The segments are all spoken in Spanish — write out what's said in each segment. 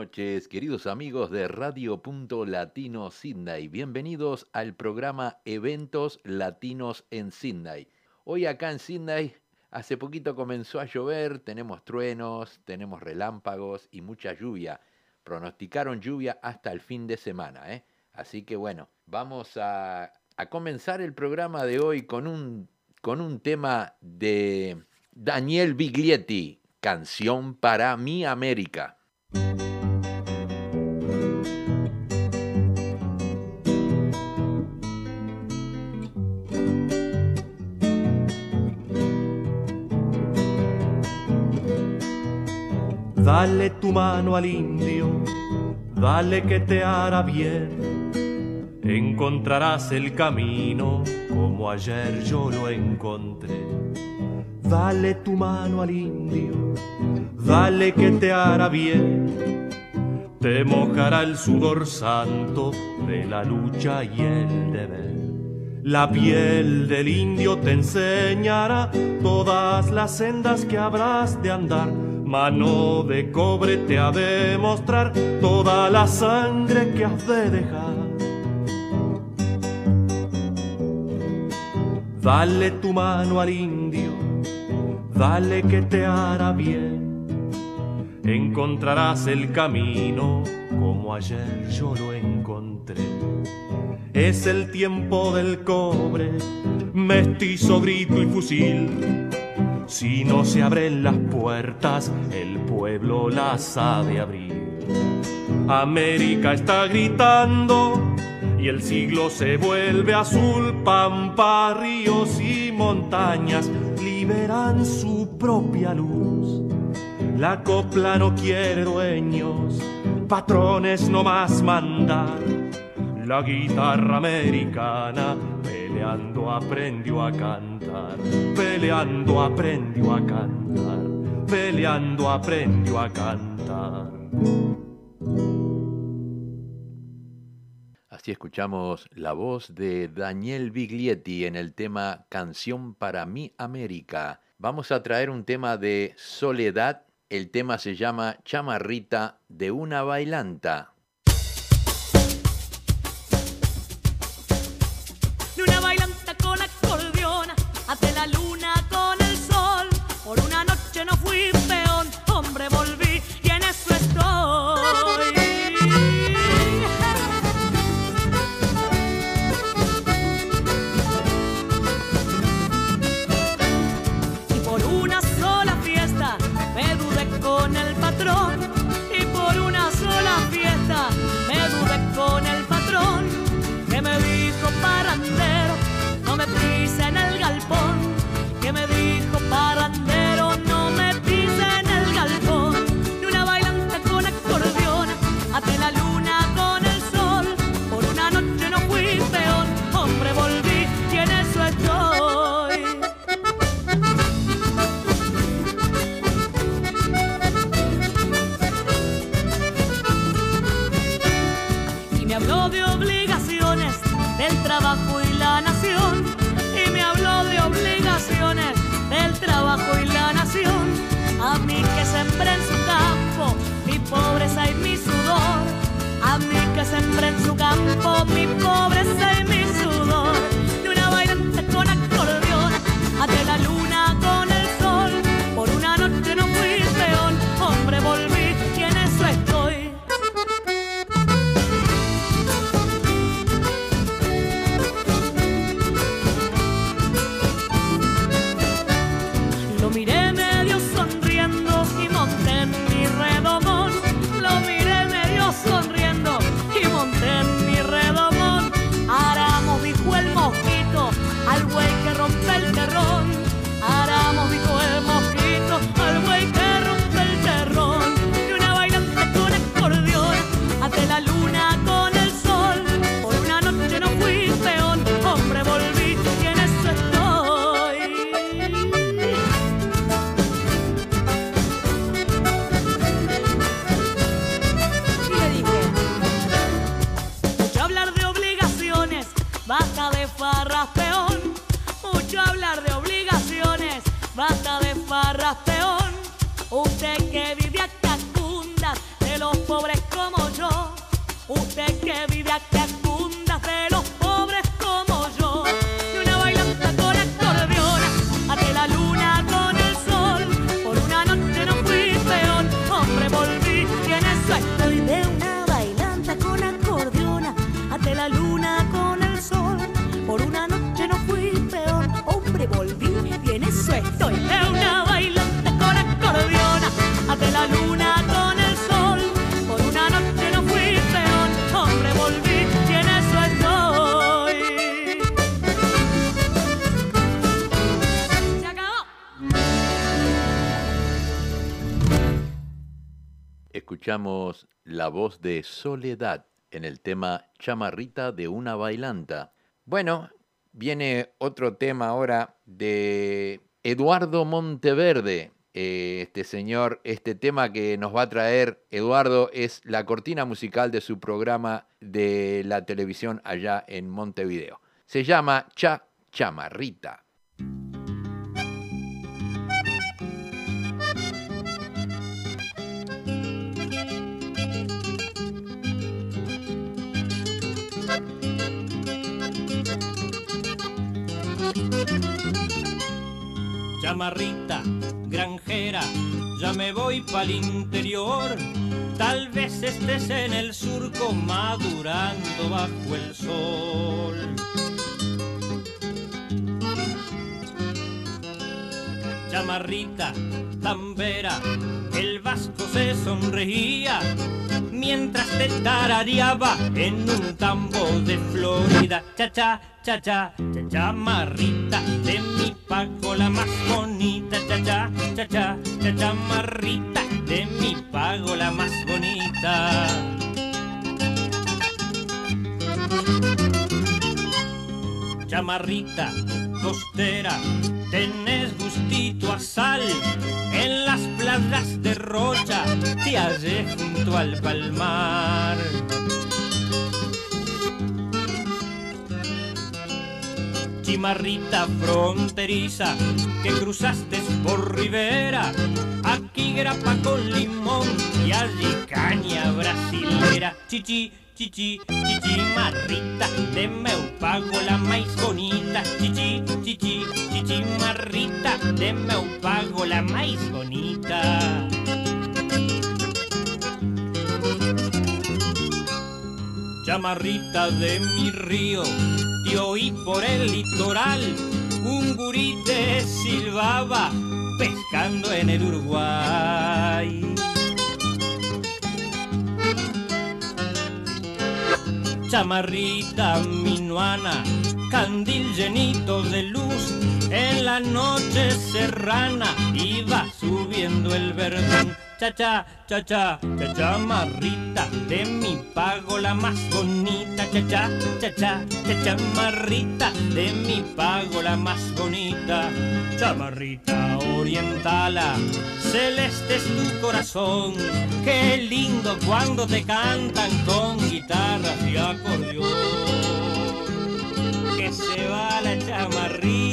Noches, queridos amigos de Radio Punto Latino Sydney. Bienvenidos al programa Eventos Latinos en Sydney. Hoy acá en Sydney, hace poquito comenzó a llover, tenemos truenos, tenemos relámpagos y mucha lluvia. Pronosticaron lluvia hasta el fin de semana, ¿eh? Así que bueno, vamos a, a comenzar el programa de hoy con un, con un tema de Daniel Biglietti, Canción para mi América. Dale tu mano al indio, dale que te hará bien. Encontrarás el camino como ayer yo lo encontré. Dale tu mano al indio, dale que te hará bien. Te mojará el sudor santo de la lucha y el deber. La piel del indio te enseñará todas las sendas que habrás de andar mano de cobre te ha de mostrar toda la sangre que has de dejar. Dale tu mano al indio, dale que te hará bien. Encontrarás el camino como ayer yo lo encontré. Es el tiempo del cobre, mestizo, grito y fusil si no se abren las puertas, el pueblo las ha de abrir. América está gritando y el siglo se vuelve azul. Pampa, ríos y montañas liberan su propia luz. La copla no quiere dueños, patrones no más mandar. La guitarra americana peleando aprendió a cantar peleando aprendió a cantar, peleando aprendió a cantar. Así escuchamos la voz de Daniel Biglietti en el tema Canción para mi América. Vamos a traer un tema de Soledad. El tema se llama Chamarrita de una bailanta. Escuchamos la voz de Soledad en el tema Chamarrita de una bailanta. Bueno, viene otro tema ahora de Eduardo Monteverde. Eh, este señor, este tema que nos va a traer Eduardo es la cortina musical de su programa de la televisión allá en Montevideo. Se llama Cha Chamarrita. Chamarrita, granjera, ya me voy pa'l interior. Tal vez estés en el surco madurando bajo el sol. Chamarrita, tambera, el vasco se sonreía mientras te tarareaba en un tambo de Florida. Cha cha, cha cha, cha chamarrita, mi pago la más bonita. Cha cha, cha cha, cha chamarrita, de mi pago la más bonita. Chamarrita, costera, tenés gustito a sal. En las playas de Rocha te hallé junto al palmar. Chimarrita fronteriza que cruzaste por Rivera, aquí grapa con limón y allí caña brasilera. Chichi, chichi, chichi marrita, de meu pago la más bonita. Chichi, chichi, chichi marrita, de meu pago la más bonita. Chamarrita de mi río, oí por el litoral, un gurí te silbaba pescando en el Uruguay. chamarrita minuana, candil llenito de luz, en la noche serrana iba subiendo el verdón. Cha cha, cha cha, cha chamarrita, de mi pago la más bonita. Cha, cha cha, cha chamarrita, de mi pago la más bonita. Chamarrita orientala, celeste es tu corazón. Qué lindo cuando te cantan con guitarras y acordeón. Que se va la chamarrita.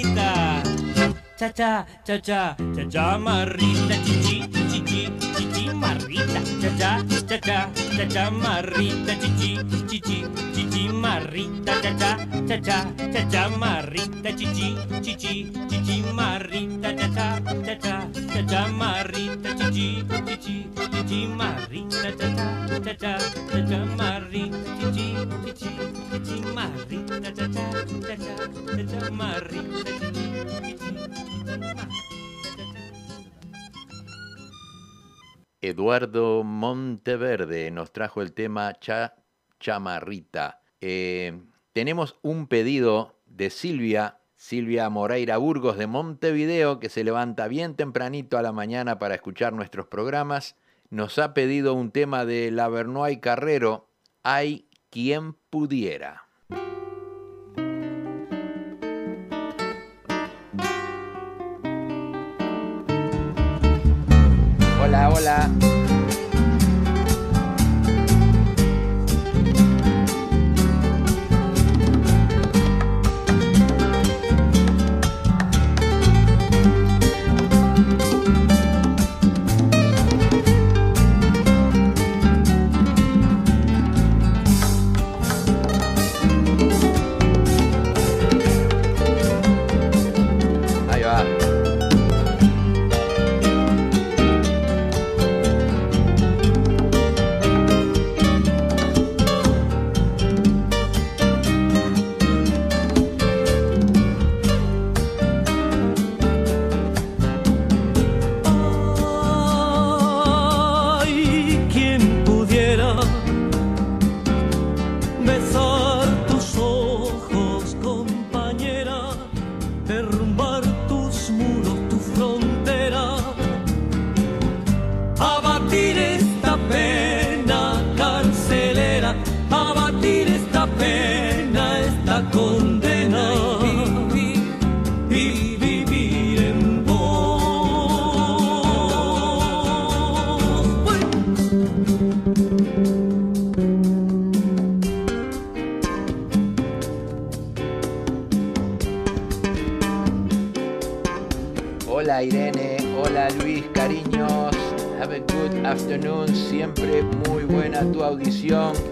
Cha cha, cha cha, cha chamarrita, chichi, chichi, chichi marrita. Cha cha, cha cha, cha chamarrita, chichi, chichi, chichi marrita. Cha cha, cha cha, cha chamarrita, chichi, chichi, chichi marrita. Cha cha, cha cha, cha chamarrita, chichi, chichi, chichi marrita. Cha cha, cha cha, cha Eduardo Monteverde nos trajo el tema Cha Chamarrita. Eh, tenemos un pedido de Silvia, Silvia Moreira Burgos de Montevideo, que se levanta bien tempranito a la mañana para escuchar nuestros programas. Nos ha pedido un tema de Lavernoy Carrero, Hay quien pudiera. Hola, hola.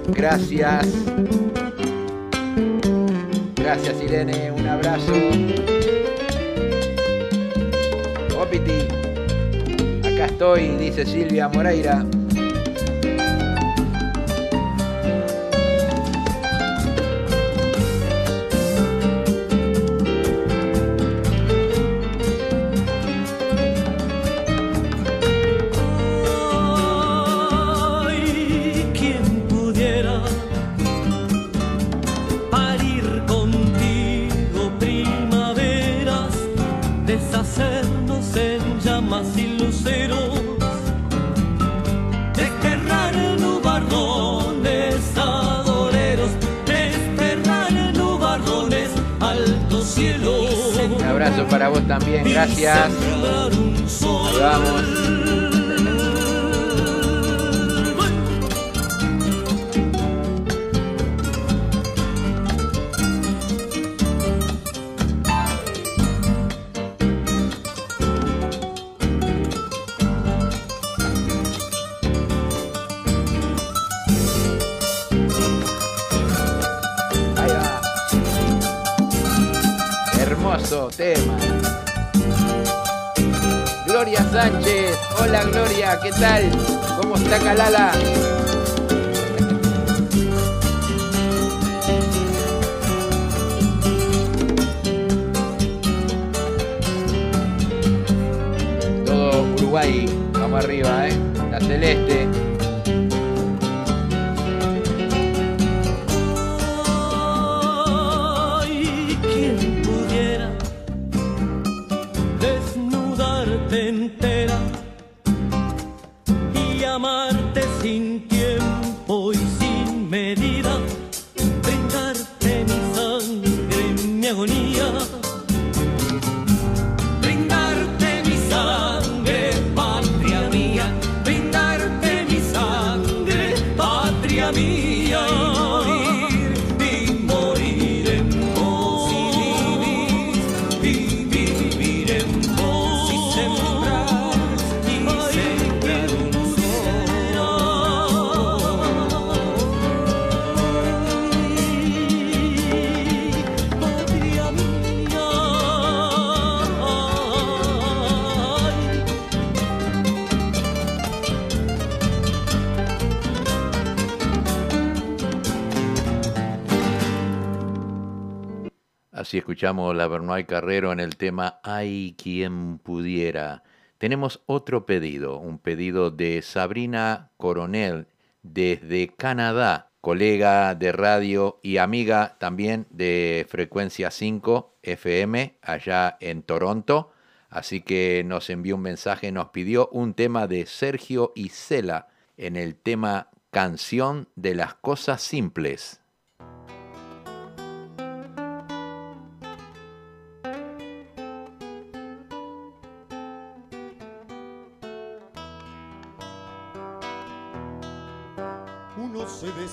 Gracias. Gracias Irene, un abrazo. Opiti. Acá estoy, dice Silvia Moreira. Para vos también, gracias. Ahí vamos. Tema. Sánchez. Hola Gloria, ¿qué tal? ¿Cómo está Calala? Todo Uruguay, vamos arriba, ¿eh? La celeste. Así escuchamos la Bernay Carrero en el tema Hay quien pudiera. Tenemos otro pedido, un pedido de Sabrina Coronel desde Canadá, colega de radio y amiga también de Frecuencia 5 FM allá en Toronto. Así que nos envió un mensaje, nos pidió un tema de Sergio Isela en el tema Canción de las Cosas Simples.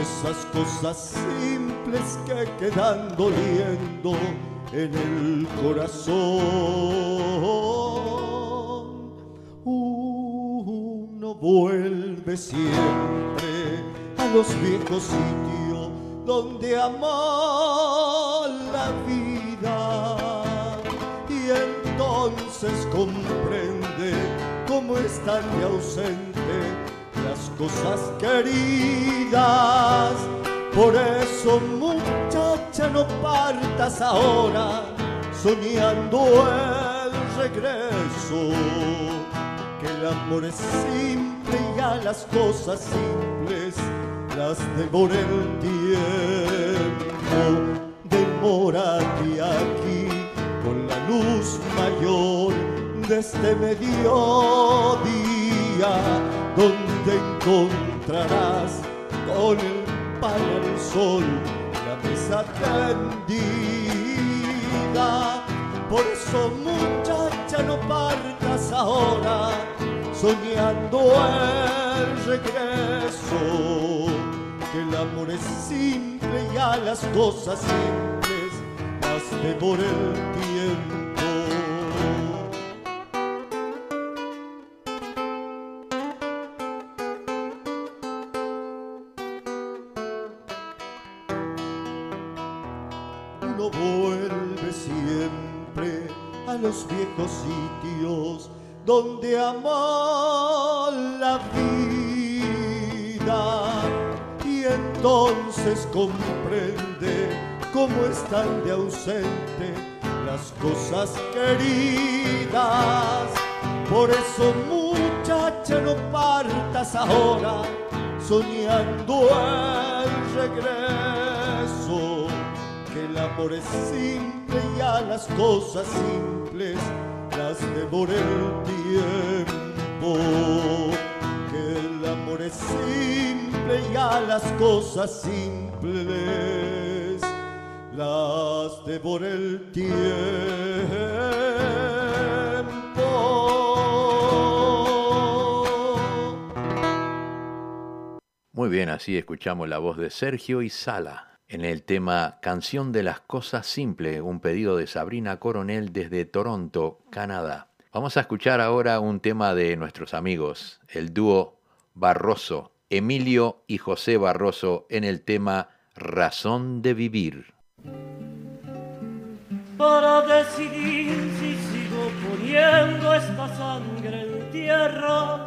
Esas cosas simples que quedan doliendo en el corazón. Uno vuelve siempre a los viejos sitios donde amó la vida y entonces comprende cómo están de ausente cosas queridas. Por eso, muchacha, no partas ahora soñando el regreso. Que el amor es simple y a las cosas simples las devora el tiempo. Demórate aquí con la luz mayor de este mediodía donde encontrarás con el para el sol la mesa tendida. Por eso muchacha no partas ahora soñando el regreso. Que el amor es simple y a las cosas simples las devora el tiempo. Donde amó la vida y entonces comprende cómo están de ausente las cosas queridas. Por eso muchacha no partas ahora soñando el regreso, que el amor es simple y a las cosas simples las devora el tiempo. Que el amor es simple y a las cosas simples las devora el tiempo. Muy bien, así escuchamos la voz de Sergio y Sala en el tema Canción de las Cosas Simples, un pedido de Sabrina Coronel desde Toronto, Canadá. Vamos a escuchar ahora un tema de nuestros amigos, el dúo Barroso, Emilio y José Barroso en el tema Razón de Vivir. Para decidir si sigo poniendo esta sangre en tierra,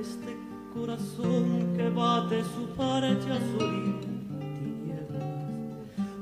este corazón que bate su pareja solita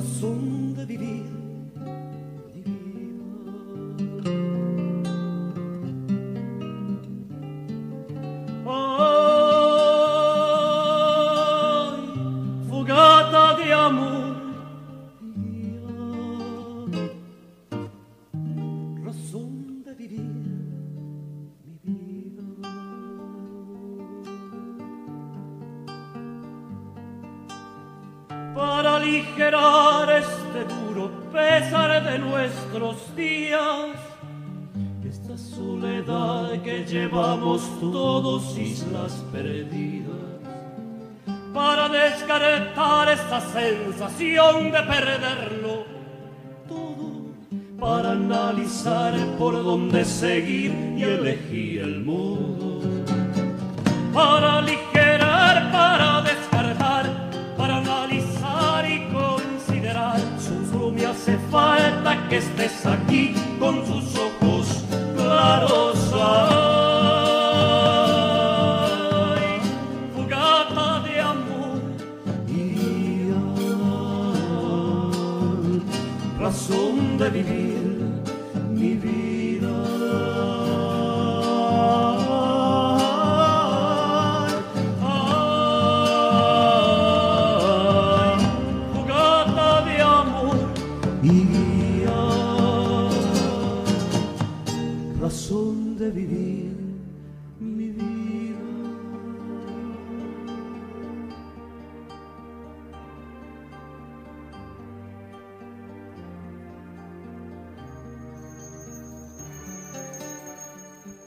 Razón islas perdidas para descartar esta sensación de perderlo todo, para analizar por dónde seguir y elegir el modo,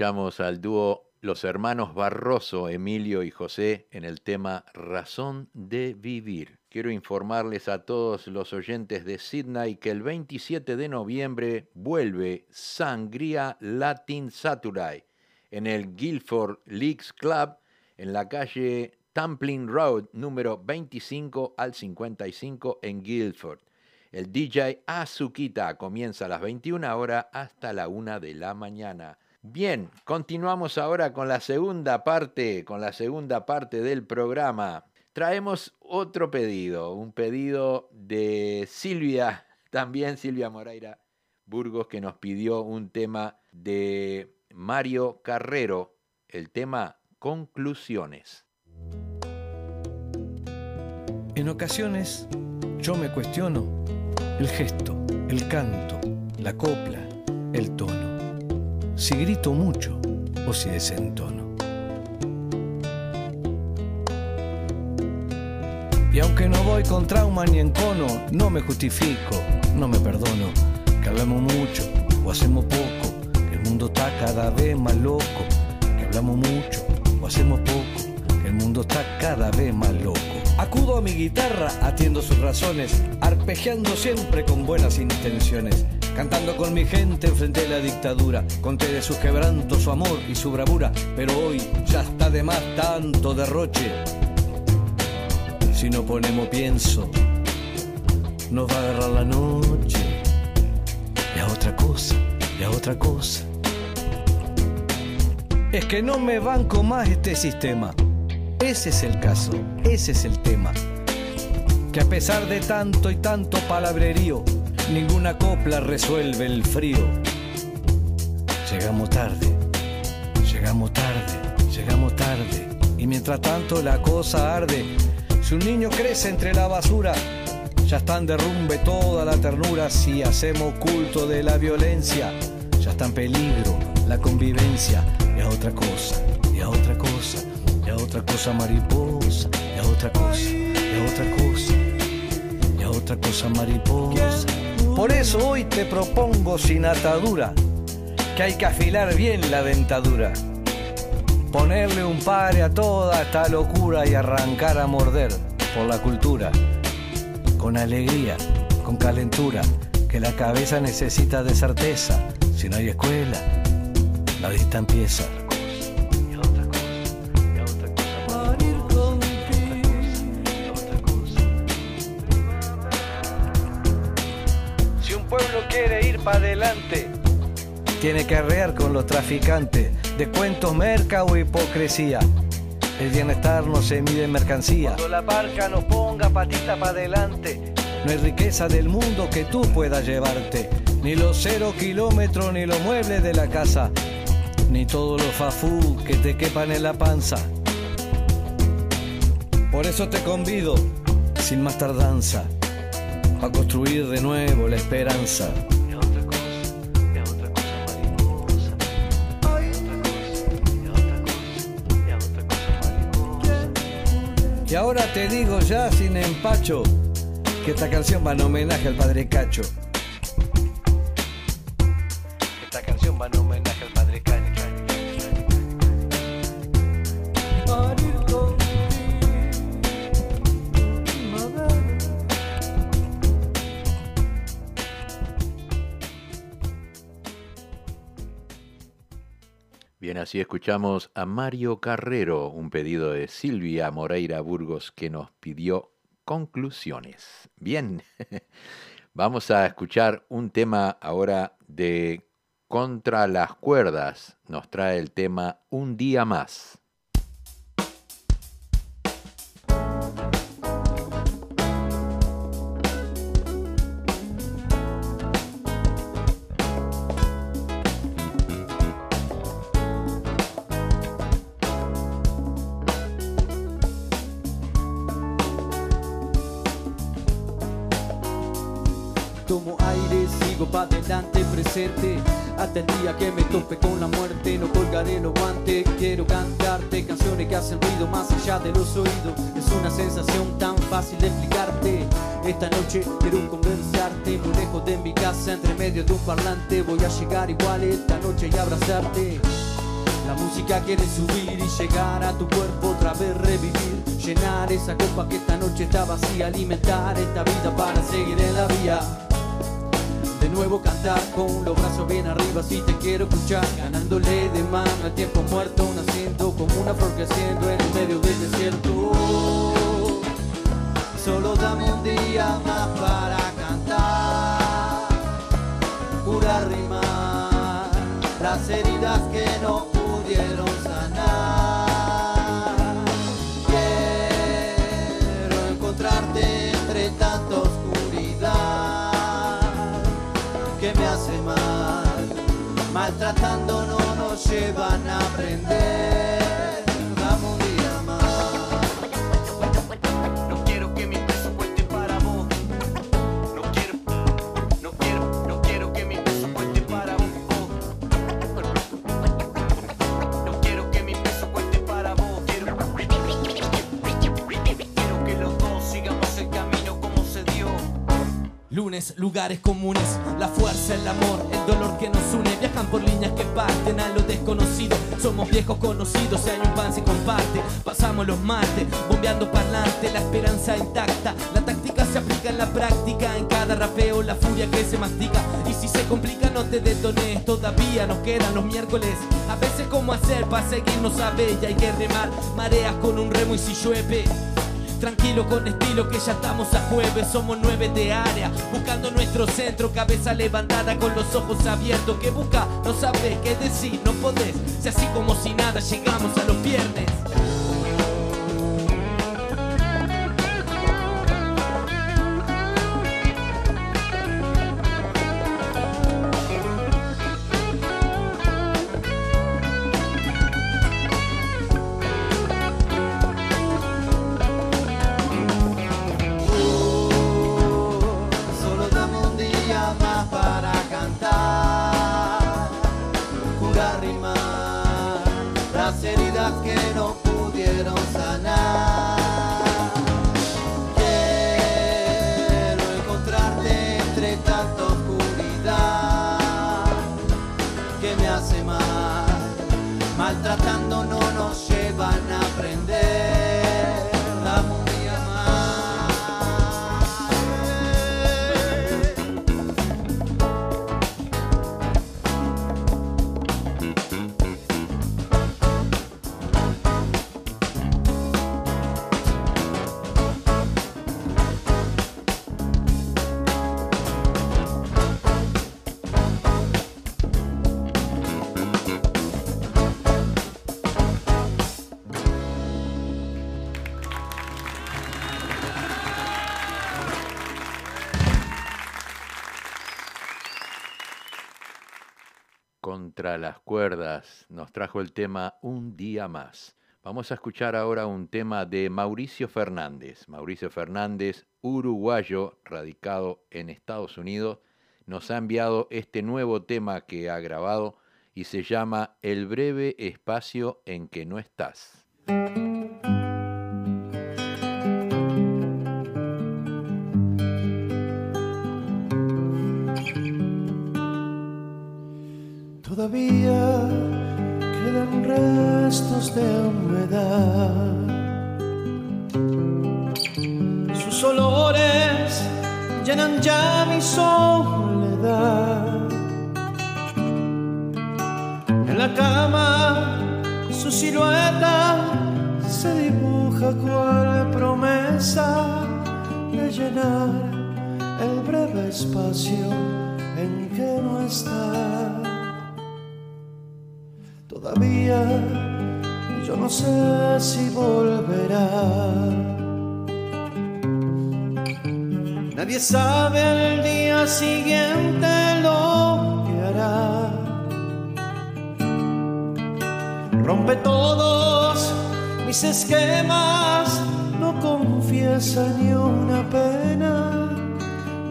escuchamos al dúo Los Hermanos Barroso, Emilio y José, en el tema Razón de Vivir. Quiero informarles a todos los oyentes de Sydney que el 27 de noviembre vuelve Sangría Latin Saturday en el Guilford Leagues Club en la calle Tamplin Road número 25 al 55 en Guilford. El DJ Azuquita comienza a las 21 horas hasta la 1 de la mañana. Bien, continuamos ahora con la segunda parte, con la segunda parte del programa. Traemos otro pedido, un pedido de Silvia, también Silvia Moreira Burgos, que nos pidió un tema de Mario Carrero, el tema Conclusiones. En ocasiones yo me cuestiono el gesto, el canto, la copla, el tono. Si grito mucho o si desentono. Y aunque no voy con trauma ni encono, no me justifico, no me perdono. Que hablamos mucho o hacemos poco, que el mundo está cada vez más loco. Que hablamos mucho o hacemos poco, que el mundo está cada vez más loco. Acudo a mi guitarra, atiendo sus razones, arpegiando siempre con buenas intenciones. Cantando con mi gente enfrente de la dictadura, conté de sus quebrantos, su amor y su bravura, pero hoy ya está de más tanto derroche. Si no ponemos pienso, nos va a agarrar la noche. Y a otra cosa, y a otra cosa. Es que no me banco más este sistema. Ese es el caso, ese es el tema. Que a pesar de tanto y tanto palabrerío, ninguna copla resuelve el frío. Llegamos tarde, llegamos tarde, llegamos tarde. Y mientras tanto la cosa arde. Si un niño crece entre la basura, ya está en derrumbe toda la ternura. Si hacemos culto de la violencia, ya está en peligro la convivencia. Y a otra cosa, y a otra cosa, y a otra cosa mariposa, y a otra cosa, y a otra cosa, y a otra cosa mariposa. Por eso hoy te propongo sin atadura, que hay que afilar bien la dentadura. Ponerle un pare a toda esta locura y arrancar a morder por la cultura. Con alegría, con calentura, que la cabeza necesita de certeza. Si no hay escuela, la vista empieza. Tiene que arrear con los traficantes de cuentos, merca o hipocresía. El bienestar no se mide en mercancía. Cuando la barca no ponga patita para adelante, no hay riqueza del mundo que tú puedas llevarte. Ni los cero kilómetros, ni los muebles de la casa, ni todos los fafú que te quepan en la panza. Por eso te convido, sin más tardanza, a construir de nuevo la esperanza. Y ahora te digo ya sin empacho que esta canción va en homenaje al padre Cacho. Así escuchamos a Mario Carrero, un pedido de Silvia Moreira Burgos que nos pidió conclusiones. Bien, vamos a escuchar un tema ahora de Contra las cuerdas. Nos trae el tema Un día más. Hasta el día que me tope con la muerte. No colgaré los guantes, quiero cantarte canciones que hacen ruido más allá de los oídos. Es una sensación tan fácil de explicarte. Esta noche quiero conversarte, muy lejos de mi casa, entre medio de un parlante. Voy a llegar igual esta noche y abrazarte. La música quiere subir y llegar a tu cuerpo otra vez revivir, llenar esa copa que esta noche está vacía, alimentar esta vida para seguir en la vía nuevo cantar. Con los brazos bien arriba si te quiero escuchar. Ganándole de mano al tiempo muerto naciendo como una flor creciendo en el medio del desierto. Solo dame un día más para cantar. Curar rimar las heridas que no pudieron maltratando no nos llevan a aprender. Lugares comunes, la fuerza, el amor, el dolor que nos une, viajan por líneas que parten a lo desconocido. Somos viejos conocidos, si hay un pan se comparte, pasamos los martes, bombeando parlante, la esperanza intacta, la táctica se aplica en la práctica, en cada rapeo la furia que se mastica. Y si se complica, no te detones, todavía nos quedan los miércoles. A veces, ¿cómo hacer para seguirnos a bella? Hay que remar mareas con un remo y si llueve. Tranquilo con estilo que ya estamos a jueves, somos nueve de área, buscando nuestro centro, cabeza levantada con los ojos abiertos. Que busca, no sabes qué decir, no podés, si así como si nada llegamos a los viernes. Las cuerdas nos trajo el tema Un día más. Vamos a escuchar ahora un tema de Mauricio Fernández. Mauricio Fernández, uruguayo, radicado en Estados Unidos, nos ha enviado este nuevo tema que ha grabado y se llama El breve espacio en que no estás. Ya mi soledad. En la cama su silueta se dibuja cual promesa de llenar el breve espacio en que no está. Todavía yo no sé si volverá. Nadie sabe el día siguiente lo que hará. Rompe todos mis esquemas, no confiesa ni una pena,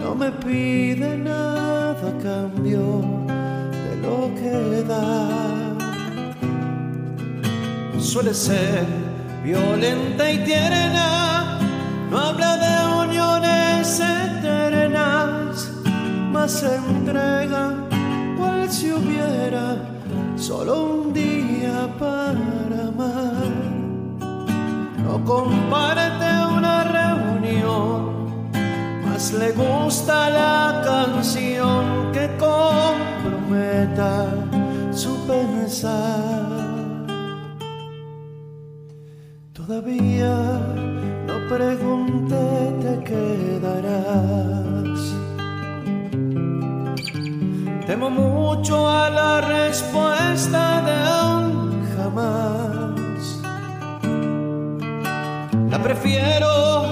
no me pide nada a cambio de lo que da. Suele ser violenta y tierna, se entrega cual si hubiera solo un día para amar. No comparte una reunión, más le gusta la canción que comprometa su pensar. Todavía no pregunté, te quedarás. Temo mucho a la respuesta de un jamás. La prefiero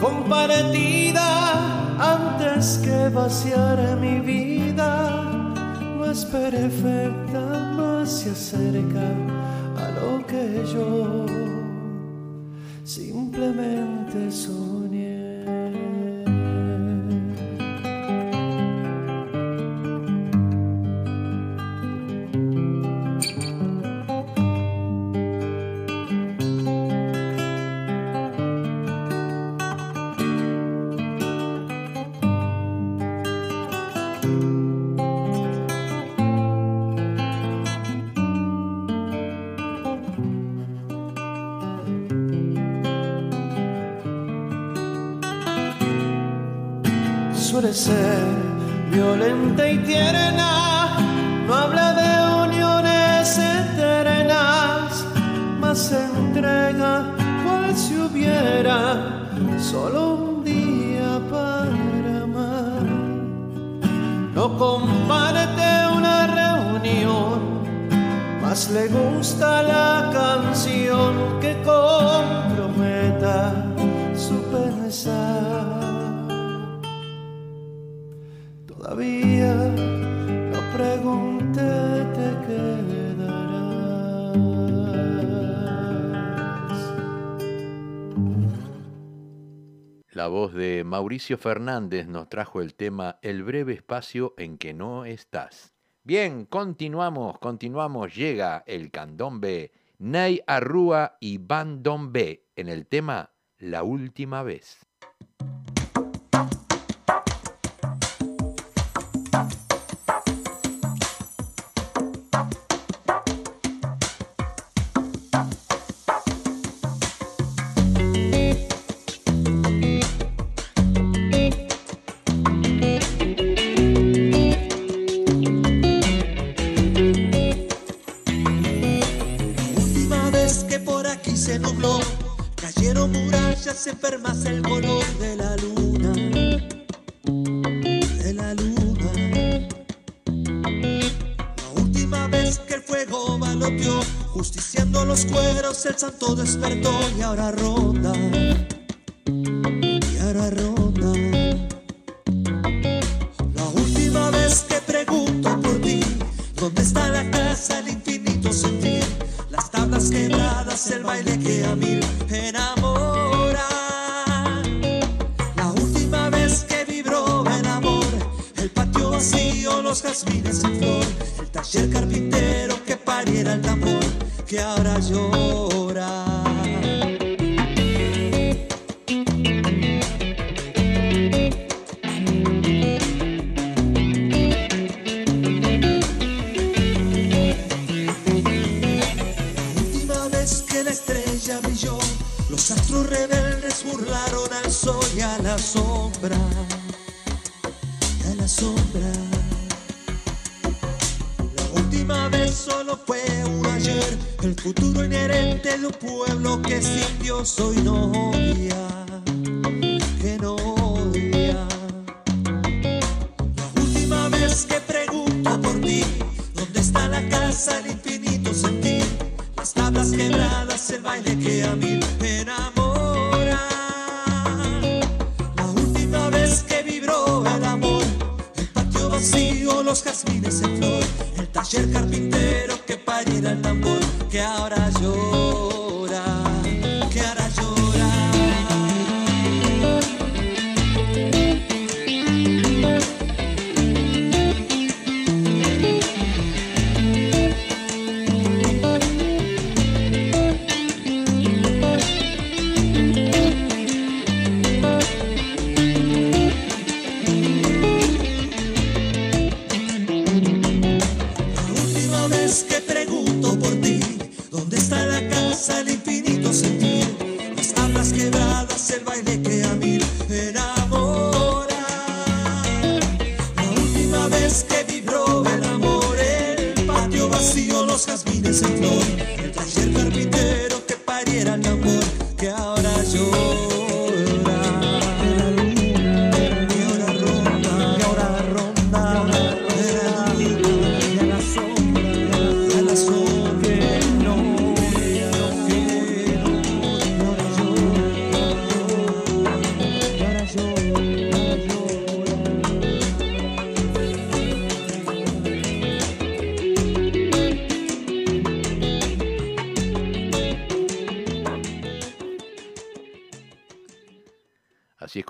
compartida antes que vaciar mi vida. No es perfecta, más se acerca a lo que yo simplemente soñé. Te. La voz de Mauricio Fernández nos trajo el tema El breve espacio en que no estás. Bien, continuamos, continuamos. Llega el candombe Ney Arrúa y Bandombe en el tema La última vez. Despertó y ahora Dios hoy novia, rocío, los jazmines en flor, el taller carpintero que pariera el amor, que ahora yo.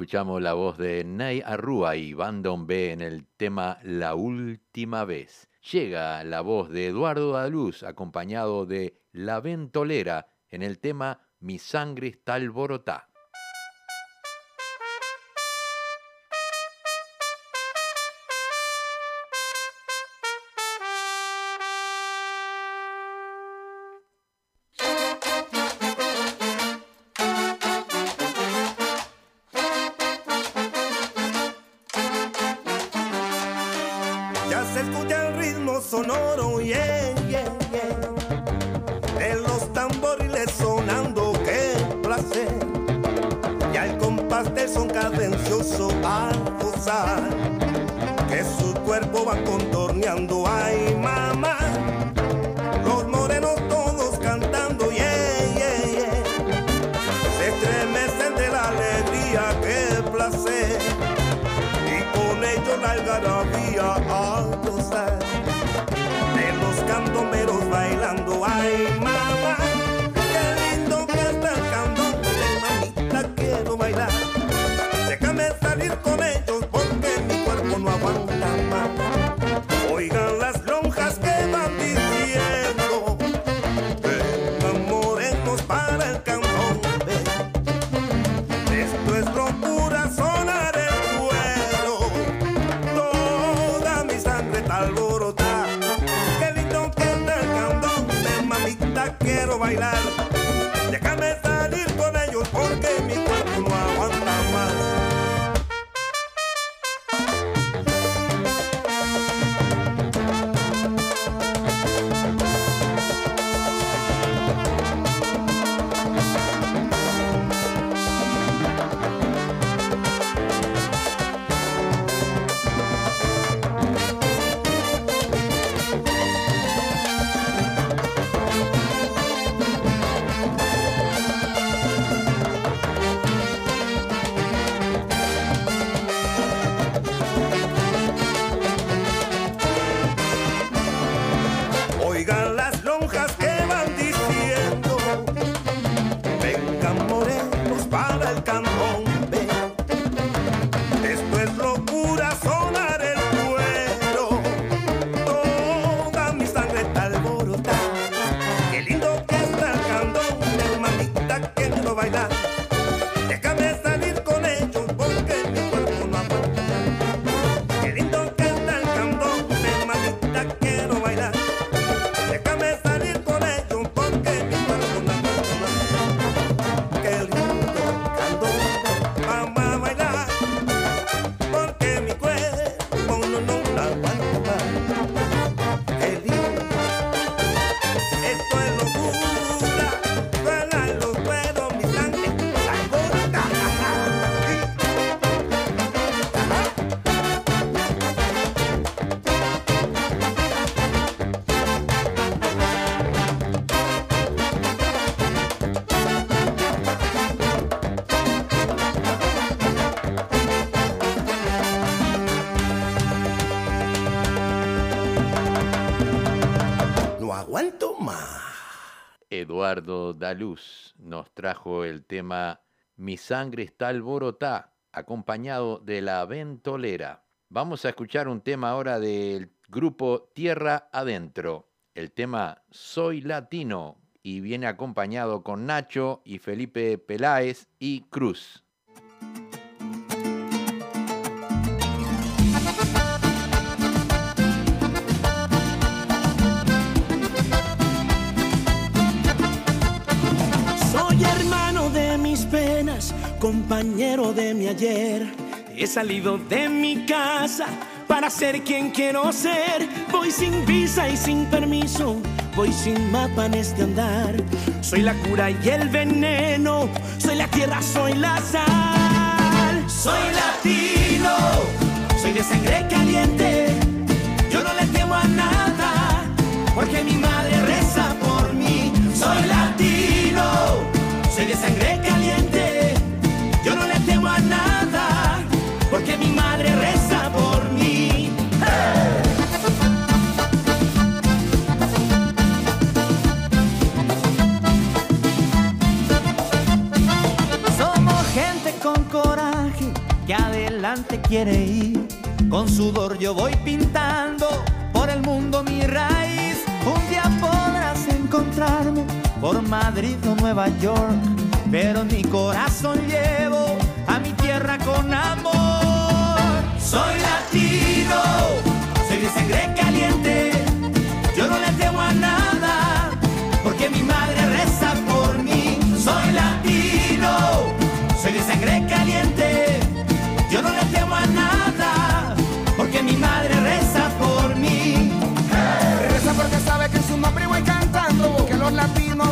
escuchamos la voz de Nay Arrua y Bandon B en el tema La Última Vez. Llega la voz de Eduardo Daluz acompañado de La Ventolera en el tema Mi Sangre está alborotada la algarabía a gozar. De los candomeros bailando, ay mamá, qué lindo que está el candombe, mamita quiero bailar. Déjame salir con él. bailar. Eduardo Daluz nos trajo el tema Mi sangre está alborotá, acompañado de la ventolera. Vamos a escuchar un tema ahora del grupo Tierra Adentro, el tema Soy Latino, y viene acompañado con Nacho y Felipe Peláez y Cruz. Compañero de mi ayer. He salido de mi casa para ser quien quiero ser. Voy sin visa y sin permiso, voy sin mapa en este andar. Soy la cura y el veneno, soy la tierra, soy la sal. Soy latino, soy de sangre caliente. Yo no le temo a nada, porque mi madre reza por mí. Soy latino, soy de sangre caliente. Adelante quiere ir. Con sudor yo voy pintando por el mundo mi raíz. Un día podrás encontrarme por Madrid o Nueva York, pero mi corazón llevo a mi tierra con amor. Soy latino, soy de sangre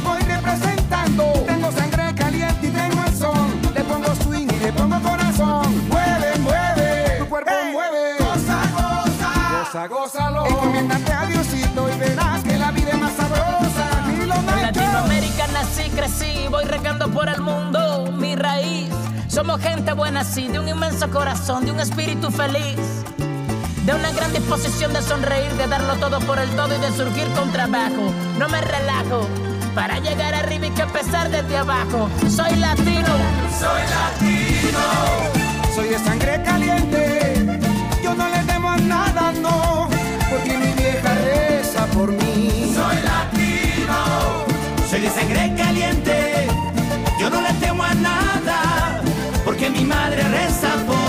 voy representando. Tengo sangre caliente y tengo el son. Le pongo swing y le pongo corazón. Mueve, mueve, tu cuerpo mueve. Goza, goza, goza, gózalo. Encomiéndate a Diosito y verás que la vida es más sabrosa. En. Latinoamérica nací, crecí, voy regando por el mundo mi raíz. Somos gente buena, sí, de un inmenso corazón, de un espíritu feliz. De una gran disposición de sonreír, de darlo todo por el todo y de surgir con trabajo. No me relajo para llegar arriba y que empezar desde abajo. Soy latino, Soy latino, soy de sangre caliente. Yo no le temo a nada, no, porque mi vieja reza por mí. Soy latino, soy de sangre caliente. Yo no le temo a nada, porque mi madre reza por mí.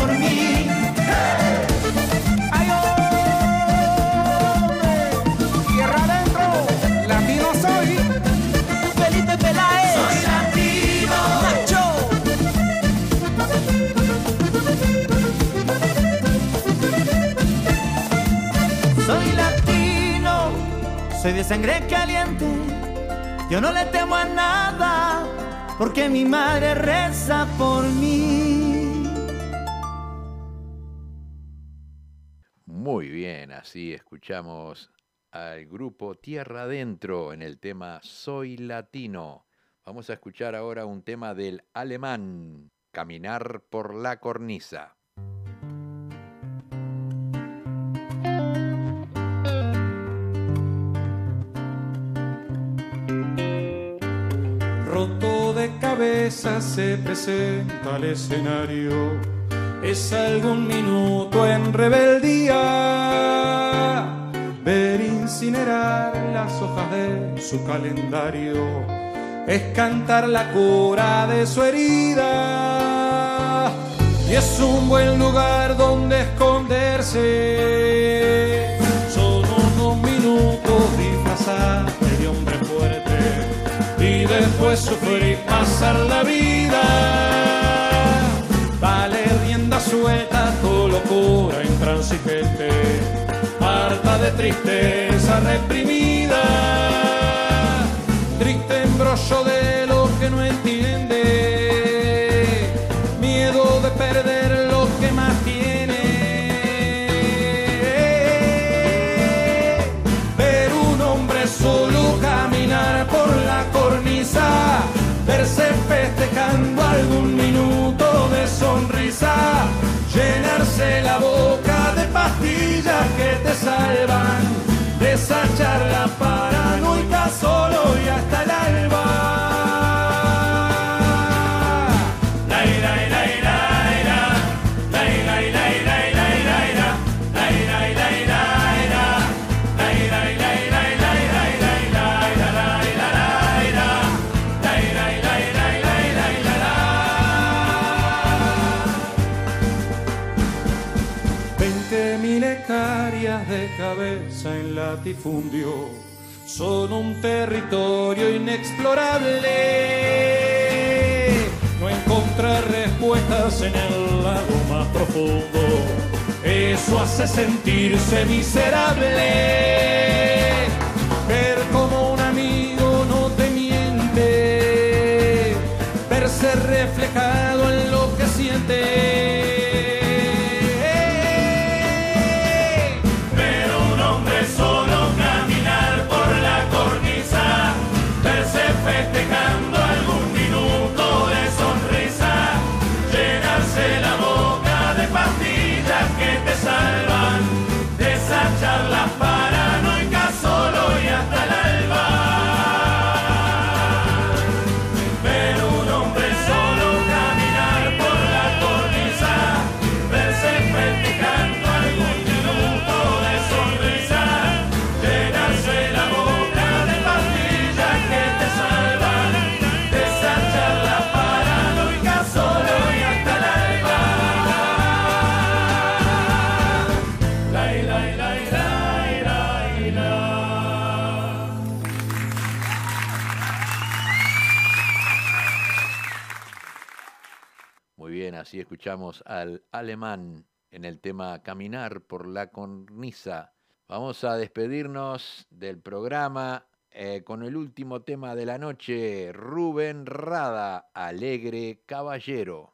Soy de sangre caliente. Yo no le temo a nada, porque mi madre reza por mí. Muy bien, así escuchamos al grupo Tierra Adentro en el tema Soy Latino. Vamos a escuchar ahora un tema del alemán, Caminar por la cornisa. Roto de cabeza se presenta al escenario. Es algún minuto en rebeldía. Ver incinerar las hojas de su calendario. Es cantar la cura de su herida. Y es un buen lugar donde esconderse. Después sufrir pasar la vida. Dale rienda suelta a tu locura intransigente, harta de tristeza reprimida, llenarse la boca de pastillas que te salvan, desachar la paranoica solo y hasta el alba. Son un territorio inexplorable. No encontrar respuestas en el lago más profundo, eso hace sentirse miserable. Así escuchamos al alemán en el tema Caminar por la cornisa. Vamos a despedirnos del programa eh, con el último tema de la noche, Rubén Rada, Alegre Caballero.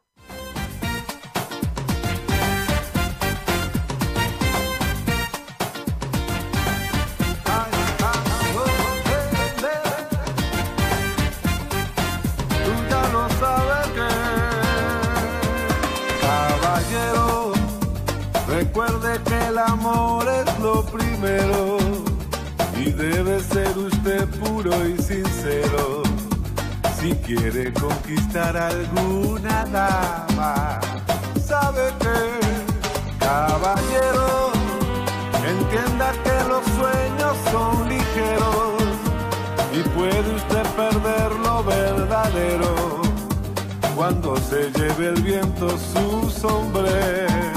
Recuerde que el amor es lo primero y debe ser usted puro y sincero si quiere conquistar alguna dama. Sabe que, caballero, entienda que los sueños son ligeros y puede usted perder lo verdadero cuando se lleve el viento su sombrero.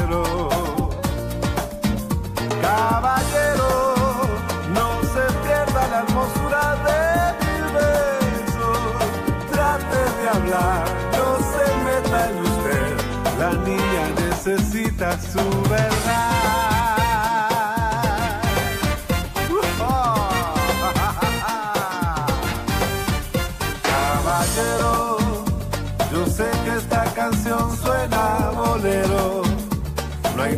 Caballero, no se pierda la hermosura de mil besos. Trate de hablar, no se meta en usted. La niña necesita su verdad.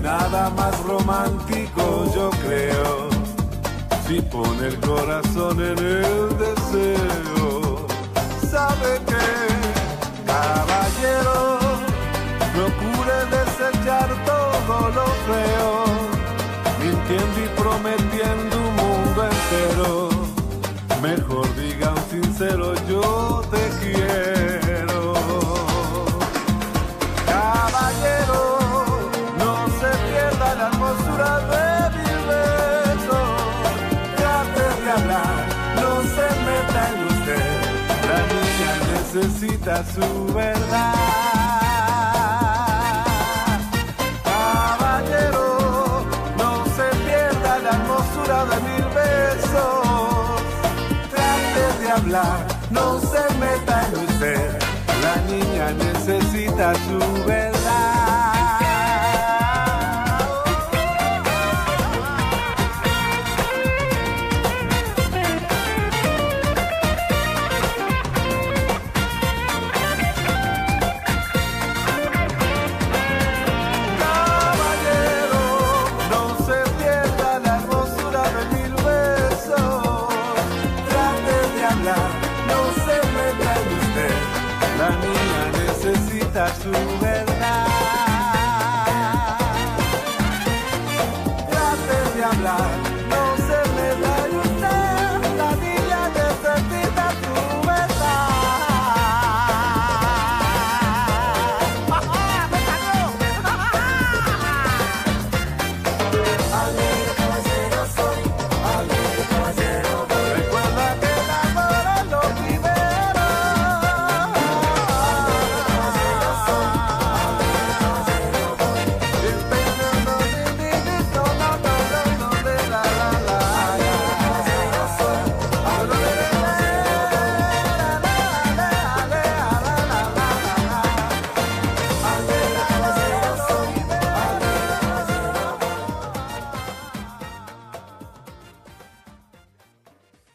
Nada más romántico, yo creo. Si pone el corazón en el deseo, sabe que, caballero, procure desechar todo lo feo, mintiendo y prometiendo un mundo entero. Mejor diga un sincero su verdad. Caballero, no se pierda la hermosura de mil besos trate de hablar, no se meta en usted. La niña necesita su verdad.